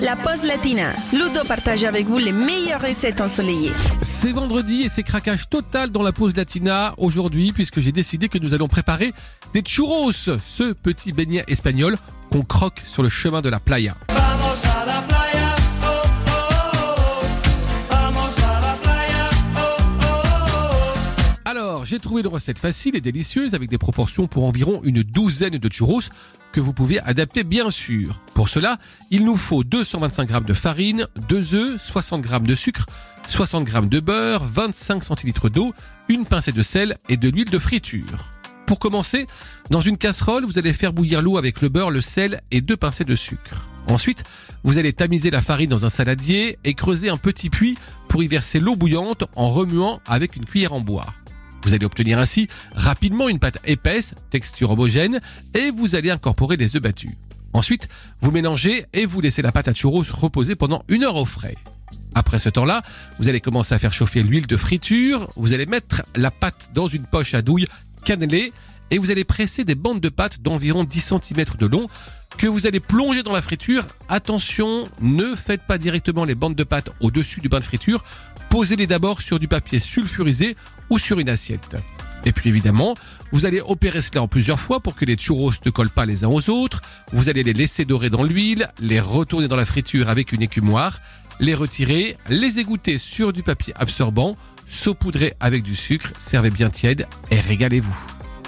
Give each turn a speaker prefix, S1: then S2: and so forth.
S1: la pause latina. Ludo partage avec vous les meilleures recettes ensoleillées.
S2: C'est vendredi et c'est craquage total dans la pause latina aujourd'hui puisque j'ai décidé que nous allons préparer des churros, ce petit beignet espagnol qu'on croque sur le chemin de la playa. J'ai trouvé une recette facile et délicieuse avec des proportions pour environ une douzaine de churros que vous pouvez adapter bien sûr. Pour cela, il nous faut 225 g de farine, 2 œufs, 60 g de sucre, 60 g de beurre, 25 centilitres d'eau, une pincée de sel et de l'huile de friture. Pour commencer, dans une casserole, vous allez faire bouillir l'eau avec le beurre, le sel et deux pincées de sucre. Ensuite, vous allez tamiser la farine dans un saladier et creuser un petit puits pour y verser l'eau bouillante en remuant avec une cuillère en bois. Vous allez obtenir ainsi rapidement une pâte épaisse, texture homogène, et vous allez incorporer des œufs battus. Ensuite, vous mélangez et vous laissez la pâte à churros reposer pendant une heure au frais. Après ce temps-là, vous allez commencer à faire chauffer l'huile de friture, vous allez mettre la pâte dans une poche à douille cannelée et vous allez presser des bandes de pâte d'environ 10 cm de long que vous allez plonger dans la friture. Attention, ne faites pas directement les bandes de pâte au-dessus du bain de friture. Posez-les d'abord sur du papier sulfurisé ou sur une assiette. Et puis évidemment, vous allez opérer cela en plusieurs fois pour que les churros ne collent pas les uns aux autres. Vous allez les laisser dorer dans l'huile, les retourner dans la friture avec une écumoire, les retirer, les égoutter sur du papier absorbant, saupoudrer avec du sucre, servez bien tiède et régalez-vous.